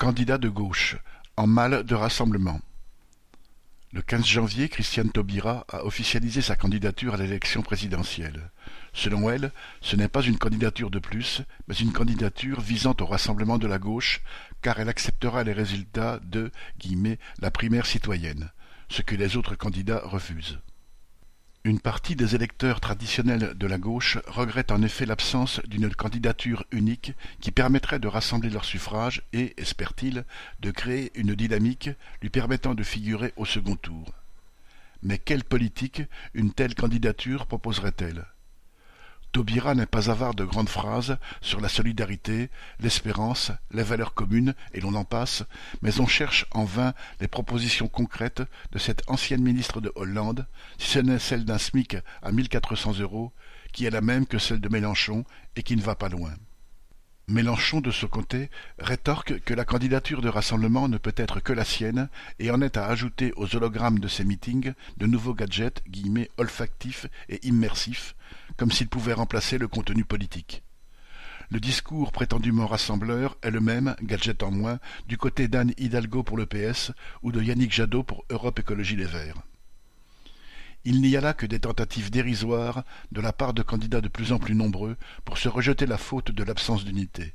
Candidat de gauche, en mal de rassemblement. Le 15 janvier, Christiane Taubira a officialisé sa candidature à l'élection présidentielle. Selon elle, ce n'est pas une candidature de plus, mais une candidature visant au rassemblement de la gauche, car elle acceptera les résultats de « la primaire citoyenne », ce que les autres candidats refusent. Une partie des électeurs traditionnels de la gauche regrette en effet l'absence d'une candidature unique qui permettrait de rassembler leurs suffrages et, espère-t-il, de créer une dynamique lui permettant de figurer au second tour. Mais quelle politique une telle candidature proposerait-elle? Taubira n'est pas avare de grandes phrases sur la solidarité, l'espérance, les valeurs communes, et l'on en passe, mais on cherche en vain les propositions concrètes de cette ancienne ministre de Hollande, si ce n'est celle d'un SMIC à mille quatre cents euros, qui est la même que celle de Mélenchon et qui ne va pas loin. Mélenchon, de ce côté, rétorque que la candidature de rassemblement ne peut être que la sienne et en est à ajouter aux hologrammes de ses meetings de nouveaux gadgets guillemets, olfactifs et immersifs, comme s'ils pouvaient remplacer le contenu politique. Le discours prétendument rassembleur est le même, gadget en moins, du côté d'Anne Hidalgo pour le PS ou de Yannick Jadot pour Europe Écologie Les Verts. Il n'y a là que des tentatives dérisoires de la part de candidats de plus en plus nombreux pour se rejeter la faute de l'absence d'unité.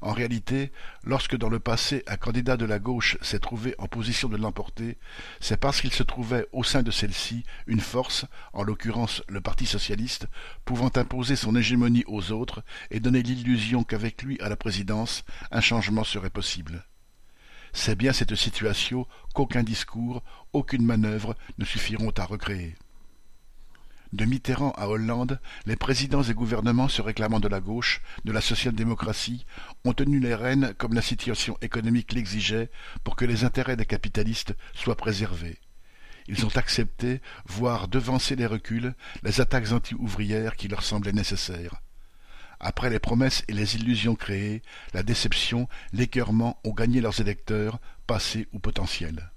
En réalité, lorsque dans le passé un candidat de la gauche s'est trouvé en position de l'emporter, c'est parce qu'il se trouvait au sein de celle-ci une force, en l'occurrence le Parti socialiste, pouvant imposer son hégémonie aux autres et donner l'illusion qu'avec lui à la présidence, un changement serait possible. C'est bien cette situation qu'aucun discours, aucune manœuvre ne suffiront à recréer. De Mitterrand à Hollande, les présidents et gouvernements se réclamant de la gauche, de la social-démocratie, ont tenu les rênes comme la situation économique l'exigeait pour que les intérêts des capitalistes soient préservés. Ils ont accepté, voire devancé les reculs, les attaques anti-ouvrières qui leur semblaient nécessaires. Après les promesses et les illusions créées, la déception, l'écœurement ont gagné leurs électeurs, passés ou potentiels.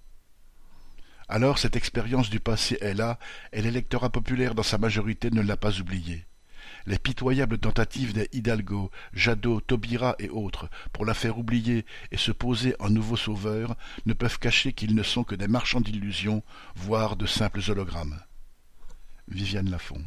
Alors cette expérience du passé est là, et l'électorat populaire dans sa majorité ne l'a pas oubliée. Les pitoyables tentatives des Hidalgo, Jadot, Taubira et autres pour la faire oublier et se poser en nouveaux sauveurs ne peuvent cacher qu'ils ne sont que des marchands d'illusions, voire de simples hologrammes. Viviane Lafont